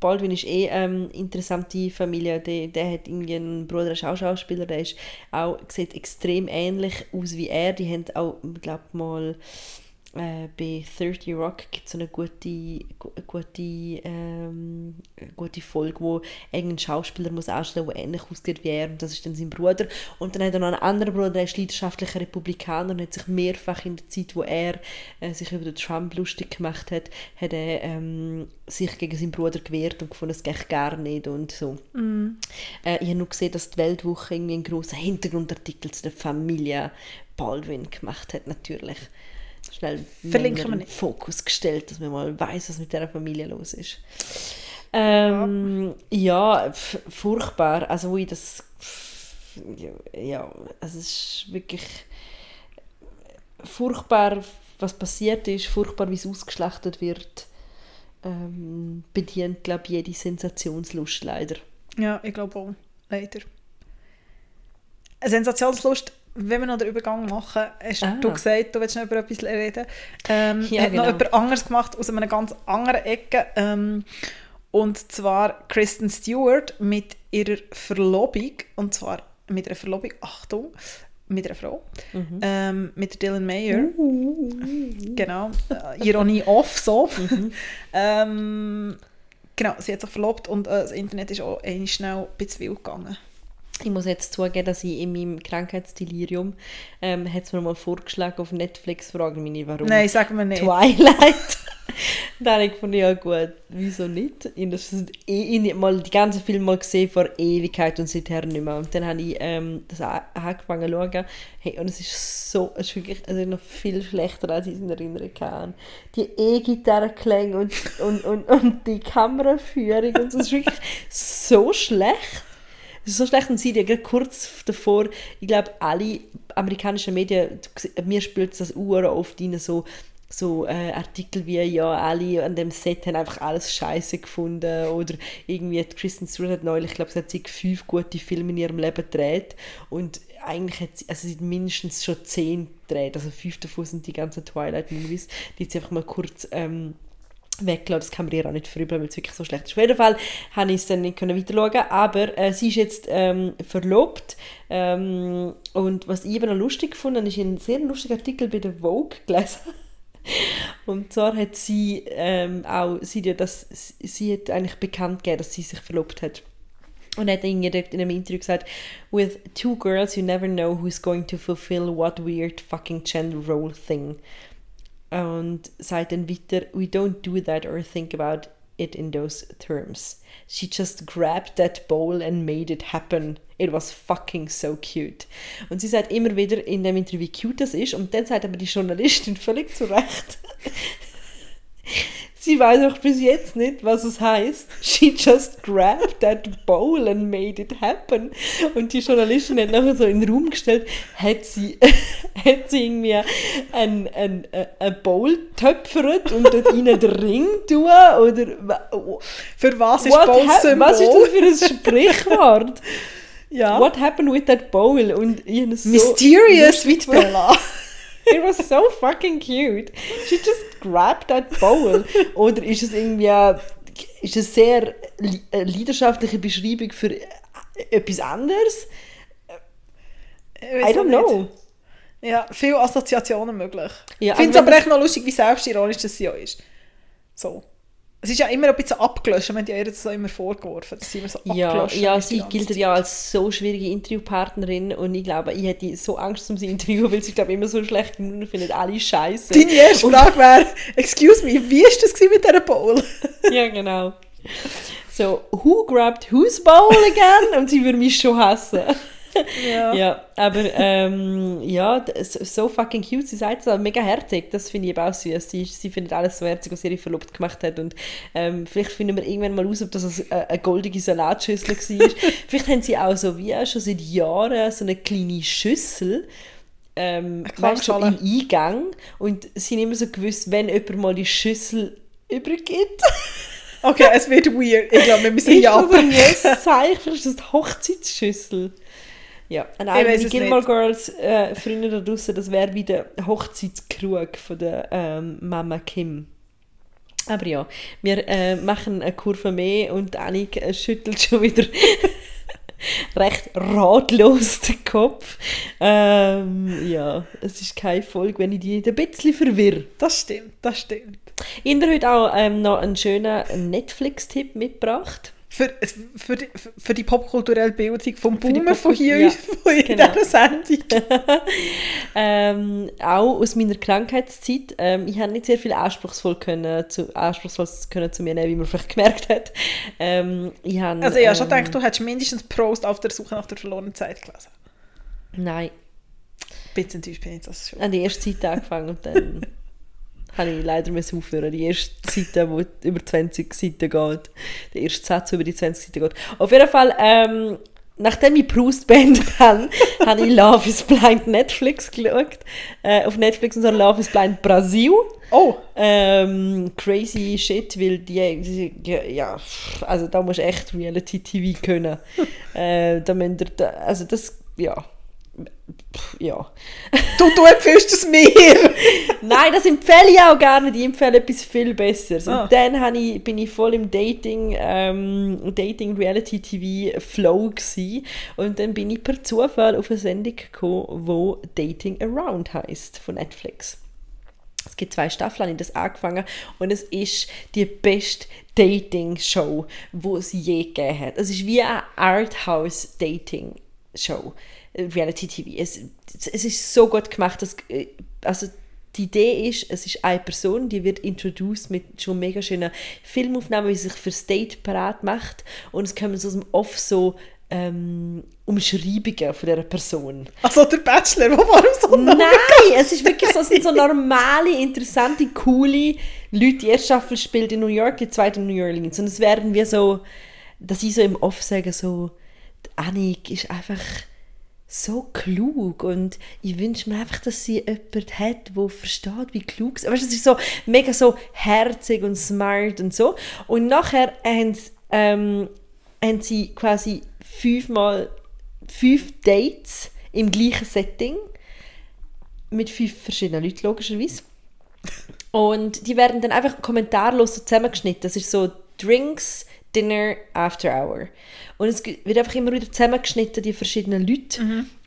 Baldwin ist eh ähm, interessante Familie. Der, der hat irgendwie einen Bruder, der ist Schauspieler, der ist auch, sieht extrem ähnlich aus wie er. Die haben auch, glaube mal, äh, bei 30 Rock gibt es eine gute, gu- gute, ähm, gute Folge, wo irgendein Schauspieler muss ausstellen, der ähnlich aussieht wie er und das ist dann sein Bruder. Und dann hat er noch einen anderen Bruder, der ist leidenschaftlicher Republikaner und hat sich mehrfach in der Zeit, wo er äh, sich über den Trump lustig gemacht hat, hat er ähm, sich gegen seinen Bruder gewehrt und gefunden, es geht gar nicht und so. Äh, ich habe nur gesehen, dass die Weltwoche irgendwie einen grossen Hintergrundartikel zu der Familie Baldwin gemacht hat, natürlich. Schnell Verlinken wir den nicht. Fokus gestellt, dass man mal weiß, was mit dieser Familie los ist. Ähm, ja, f- furchtbar. Also, wo ich das. Ja, ja, es ist wirklich furchtbar, was passiert ist, furchtbar, wie es ausgeschlachtet wird. Ähm, bedient, glaube ich, jede Sensationslust leider. Ja, ich glaube auch, leider. Sensationslust, wenn wir noch den Übergang machen, hast Ah. du gesagt, du willst noch über etwas reden. Ähm, Ja, hat noch genau. jemand anderes gemacht aus einer ganz anderen Ecke. Ähm, und zwar Kristen Stewart mit ihrer Verlobung. Und zwar mit einer Verlobung, Achtung, mit einer Frau. Mhm. Ähm, mit Dylan Mayer. Uh. Genau. Äh, Ironie *laughs* off, so. Mhm. ähm, genau, sie hat sich verlobt und äh, das Internet ist auch schnell ein bisschen wild gegangen. Ich muss jetzt zugeben, dass ich in meinem Krankheitsdelirium ähm, hat es mir mal vorgeschlagen auf Netflix, fragen mich nicht, warum. Nein, sagen wir nicht. Twilight. *laughs* Dann habe ich gefunden, ja gut, wieso nicht? Ich habe eh mal die ganzen Filme mal gesehen vor Ewigkeit und seither nicht mehr. Und dann habe ich ähm, das angefangen zu schauen. Hey, und es ist so, es ist wirklich also noch viel schlechter, als ich es in Erinnerung kann. Die E-Gitarrenklänge und, und, und, und die Kameraführung und so, es ist wirklich so schlecht. Ist so schlecht und sie ja kurz davor, ich glaube, alle amerikanischen Medien, mir spielt das Uhr oft rein, so, so äh, Artikel wie, ja, alle an dem Set haben einfach alles scheiße gefunden oder irgendwie, Kristen Stewart hat neulich, ich glaube, sie hat sich fünf gute Filme in ihrem Leben gedreht und eigentlich hat sie, also sie hat mindestens schon zehn gedreht, also fünf davon sind die ganzen Twilight-Movies, die hat sie einfach mal kurz ähm, weggelassen. Das kann man ihr auch nicht verübeln, weil es wirklich so schlecht ist. Auf jeden Fall habe ich es dann nicht weiter schauen, aber äh, sie ist jetzt ähm, verlobt ähm, und was ich eben noch lustig habe, ist ein sehr lustiger Artikel bei der Vogue gelesen. *laughs* Und zwar hat sie ähm, auch, sie, ja das, sie hat eigentlich bekannt gegeben, dass sie sich verlobt hat. Und hat in einem Interview gesagt, with two girls you never know who's going to fulfill what weird fucking gender role thing. Und sagt dann weiter, we don't do that or think about it in those terms. She just grabbed that bowl and made it happen. It was fucking so cute. Und sie sagt immer wieder in dem Interview, wie cute das ist. Und dann sagt aber die Journalistin *laughs* völlig zu Recht, sie weiß auch bis jetzt nicht, was es heißt. She just grabbed that bowl and made it happen. Und die Journalistin hat nachher so in den Raum gestellt, hat sie, *laughs* hat sie irgendwie ein, ein, ein, Bowl töpfert und dort rein den Ring tun? Oder wa- Für was ist what Bowl was ist das für ein Sprichwort? *laughs* ja. What happened with that bowl? Und ich so Mysterious wie Bella. *laughs* It was so fucking cute. She just grabbed that bowl. Oder ist es irgendwie ist es sehr li- eine leidenschaftliche Beschreibung für äh, etwas anderes? I don't know. Ja, viele Assoziationen möglich. Ja, ich finde es aber echt noch lustig, wie selbstironisch das ja ist. So. Es ist ja immer ein bisschen abgelöscht, man hat ja ihr das so immer vorgeworfen, dass sie immer so Ja, abgelöscht ja die sie gilt ja als so schwierige Interviewpartnerin und ich glaube, ich hätte so Angst um sie interviewen, weil sie glaube immer so schlecht Minuten findet, alle scheiße. Deine erste Frage wäre, excuse me, wie war das mit dieser Bowl? *laughs* ja, genau. So, who grabbed whose bowl again? Und sie würde mich schon hassen. Ja. Ja, aber ähm, ja, so, fucking cute. Sie sagt so mega herzig. Das finde ich eben auch süß. Sie, sie findet alles so herzig, was ihre Verlobte gemacht hat. Und ähm, vielleicht finden wir irgendwann mal raus, ob das eine, eine goldige Salatschüssel war. *laughs* vielleicht haben sie auch so wie auch schon seit Jahren so eine kleine Schüssel. Ähm, weißt so im Eingang. Und sie haben immer so gewusst, wenn jemand mal die Schüssel übergibt. *laughs* Okay, es wird weird. Ich glaube, wir müssen ist hier das ein abbrechen. Yes-Zeichen? *laughs* Vielleicht ist das die Hochzeitsschüssel. Ja, an alle die Gilmore. Girls äh, Freunde da draussen, das wäre wie der Hochzeitskrug von der ähm, Mama Kim. Aber ja, wir äh, machen eine Kurve mehr und Annik äh, schüttelt schon wieder *laughs* recht ratlos den Kopf. Ähm, ja, es ist keine Folge, wenn ich die ein bisschen verwirre. Das stimmt, das stimmt. Ich habe heute auch ähm, noch einen schönen Netflix-Tipp mitgebracht. Für, für, die, für die popkulturelle Bildung vom Boomer von hier ja, *laughs* von in genau. dieser Sendung. *laughs* ähm, auch aus meiner Krankheitszeit. Ähm, ich habe nicht sehr viel anspruchsvoll können zu, anspruchsvolles können zu mir nehmen, wie man vielleicht gemerkt hat. Ähm, ich habe, Also ich habe schon ähm, gedacht, du hättest mindestens Prost auf der Suche nach der verlorenen Zeit gelesen. Nein, Ein bisschen enttäuscht bin ich das schon. an die erste Seite angefangen und dann *laughs* habe ich leider müssen aufhören. Die erste Seite, die über 20 Seiten geht. Der erste Satz, der über die 20 Seiten geht. Auf jeden Fall, ähm, nachdem ich Proust beendet *laughs* habe, habe ich Love is Blind Netflix geschaut. Äh, auf Netflix und so Love is Blind Brasil. Oh, Ähm, crazy shit, weil die, ja, also da musst du echt Reality-TV können. *laughs* äh, da müsst ihr, also das, ja, ja. Du, du empfiehlst es mir! *laughs* Nein, das empfehle ich auch gar nicht. Ich empfehle etwas viel Besseres. Ah. Und dann habe ich, bin ich voll im Dating, ähm, Dating Reality TV Flow gsi und dann bin ich per Zufall auf eine Sendung gekommen, wo Dating Around heißt von Netflix. Es gibt zwei Staffeln, habe ich das angefangen und es ist die beste Dating-Show, die es je gegeben hat. Es ist wie eine Arthouse-Dating-Show, Reality-TV. Es, es ist so gut gemacht, dass, äh, also die Idee ist, es ist eine Person, die wird introduced mit schon mega schönen Filmaufnahmen, wie sie sich fürs Date parat macht und es kommen so aus dem Off so ähm, Umschreibungen von dieser Person. Also der Bachelor, wo war so Nein, es ist wirklich so, sind so normale, interessante, coole Leute. Die erste Staffel spielt in New York, die zweite in New Orleans. Und es werden wir so, dass ich so im Off sage, so, Annik ist einfach so klug und ich wünsche mir einfach, dass sie jemanden hat, der versteht, wie klug sie ist. Es ist so mega so herzig und smart und so. Und nachher haben sie, ähm, haben sie quasi fünfmal fünf Dates im gleichen Setting mit fünf verschiedenen Leuten, logischerweise. Und die werden dann einfach kommentarlos so zusammengeschnitten. Das ist so Drinks, Dinner, After Hour. Und es wird einfach immer wieder zusammengeschnitten, die verschiedenen Leute.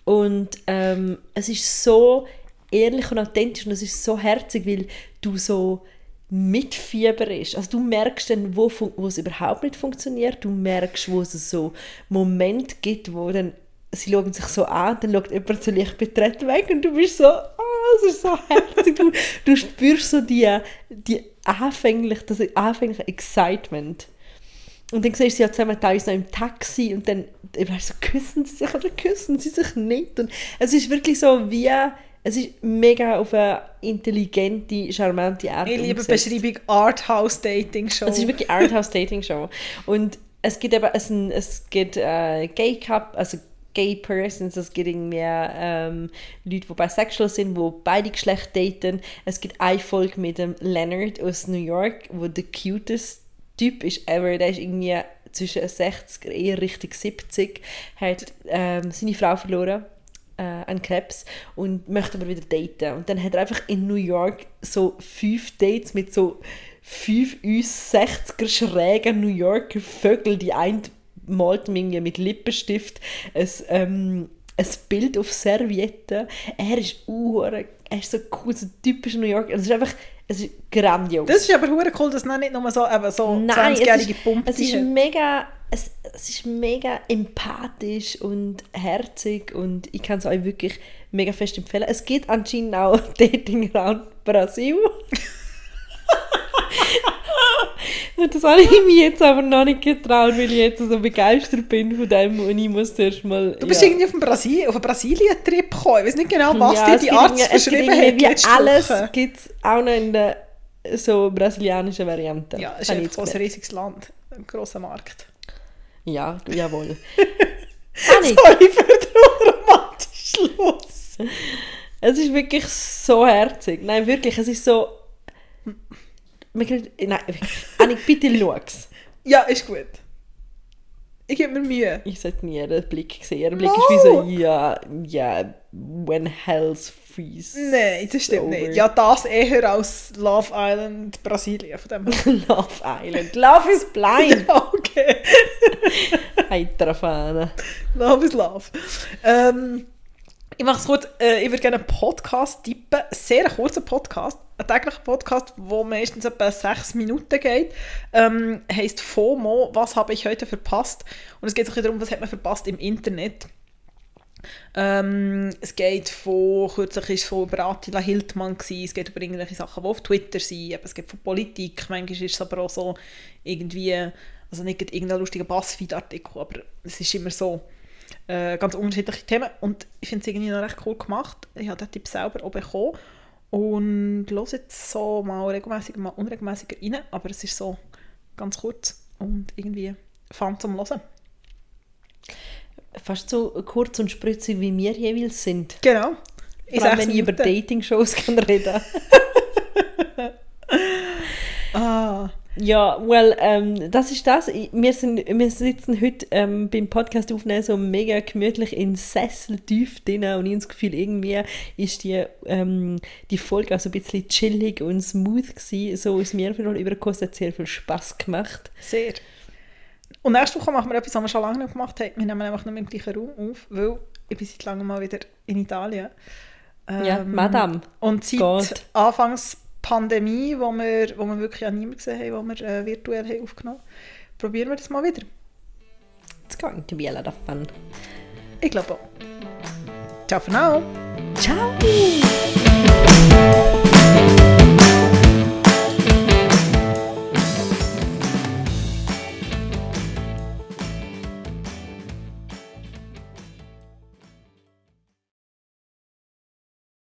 Und ähm, es ist so ehrlich und authentisch und es ist so herzig, weil du so mitfieber ist. Also du merkst dann, wo, wo es überhaupt nicht funktioniert. Du merkst, wo es so Momente gibt, wo dann sie schauen sich so an, dann schaut jemand zu leicht betreten weg und du bist so, oh, es ist so herzig. Du, du spürst so die, die anfänglich, das anfängliche Excitement. Und dann siehst du sie ja zusammen teilweise noch im Taxi und dann eben so, küssen sie sich oder küssen sie sich nicht. Und es ist wirklich so wie, es ist mega auf eine intelligente, charmante Art Ich liebe die umgesetzt. Beschreibung Arthouse Dating Show. Es ist wirklich Arthouse Dating Show. Und es gibt eben, es, es gibt äh, Gay Cup, also Gay Persons, es gibt irgendwie ähm, Leute, die bisexual sind, die beide Geschlechter daten. Es gibt eine Folge mit dem Leonard aus New York, wo der cutest Typ ist ever, der ist irgendwie zwischen 60 eher Richtung 70, hat ähm, seine Frau verloren äh, an Krebs und möchte aber wieder daten. Und dann hat er einfach in New York so fünf Dates mit so fünf uns 60er schrägen New Yorker Vögel. Die eine malt mit Lippenstift ein, ähm, ein Bild auf Servietten. Er ist uhr, er ist so cool, so typisch New Yorker. Es ist einfach, es ist grandios. das ist aber hure cool, dass es nicht nur so, eben so Nein, es 20-jährige ist, Pumpe es ist mega, es, es ist mega empathisch und herzig und ich kann es euch wirklich mega fest empfehlen. Es gibt anscheinend auch *laughs* Dating Around Brasil. und das habe ich mir jetzt aber noch nicht getraut, weil ich jetzt so begeistert bin von dem und ich muss zuerst mal... Du bist ja. irgendwie auf, einen Brasil auf einen Brasilien-Trip gekommen. Ich weiß nicht genau, was Ja, dir die Arzt gibt verschrieben hat letzte alles Woche. gibt es auch noch in der so brasilianischen Variante. Ja, es ist einfach ein riesiges Land. Ein grosser Markt. Ja, jawohl. *laughs* Sorry für den romantischen Schluss. Es ist wirklich so herzig. Nein, wirklich, es ist so... Man kriegt, nein. *laughs* Annik, bitte schau's. Ja, ist gut. Ich gebe mir Mühe. Ich sollte nie ihren Blick sehen. Ihr Blick ist wie so, ja, ja, when hell's freeze. Nein, das stimmt over. nicht. Ja, das eher als Love Island Brasilien. Von dem. *laughs* Love Island. Love is blind. *laughs* Ja, okay. Heiterer Fahne. Love is Love. Ähm, ich mache es kurz. Äh, ich würde gerne einen Podcast tippen. Sehr kurzen Podcast. Ein täglicher Podcast, der meistens etwa sechs Minuten geht. Ähm, heisst FOMO, was habe ich heute verpasst? Und es geht bisschen darum, was hat man verpasst im Internet. Ähm, es geht von, kürzlich ist es von über Attila Hildmann gewesen, es geht über irgendwelche Sachen, die auf Twitter sind, es geht von Politik, manchmal ist es aber auch so irgendwie, also nicht irgendein lustiger Buzzfeed-Artikel, aber es ist immer so äh, ganz unterschiedliche Themen und ich finde es irgendwie noch recht cool gemacht. Ich habe den Tipp selber auch bekommen und höre jetzt so mal regelmäßig, mal unregelmäßiger rein, aber es ist so ganz kurz und irgendwie fun zum Hören. Fast so kurz und spritzig, wie wir jeweils sind. Genau. Vor allem, wenn ich über. Dating-Shows *laughs* kann reden *laughs* Ah, Ja, well, ähm, das ist das. Wir, sind, wir sitzen heute ähm, beim Podcast aufnehmen so mega gemütlich in Sessel tief drin und ich habe das Gefühl, irgendwie ist die, ähm, die Folge auch so ein bisschen chillig und smooth gewesen. So ist mir Fall übergekommen, es hat sehr viel Spass gemacht. Sehr. Und nächste Woche machen wir etwas, was wir schon lange nicht gemacht haben. Wir nehmen einfach mehr im gleichen Raum auf, weil ich bin seit langem mal wieder in Italien. Ja, Ähm, Madame. Und seit. Anfangs Pandemie, wo wir, wo wir wirklich an niemanden gesehen haben, wo wir äh, virtuell haben aufgenommen haben, probieren wir das mal wieder. It's going to be a lot of fun. Ich glaube auch. Ciao für now. Ciao!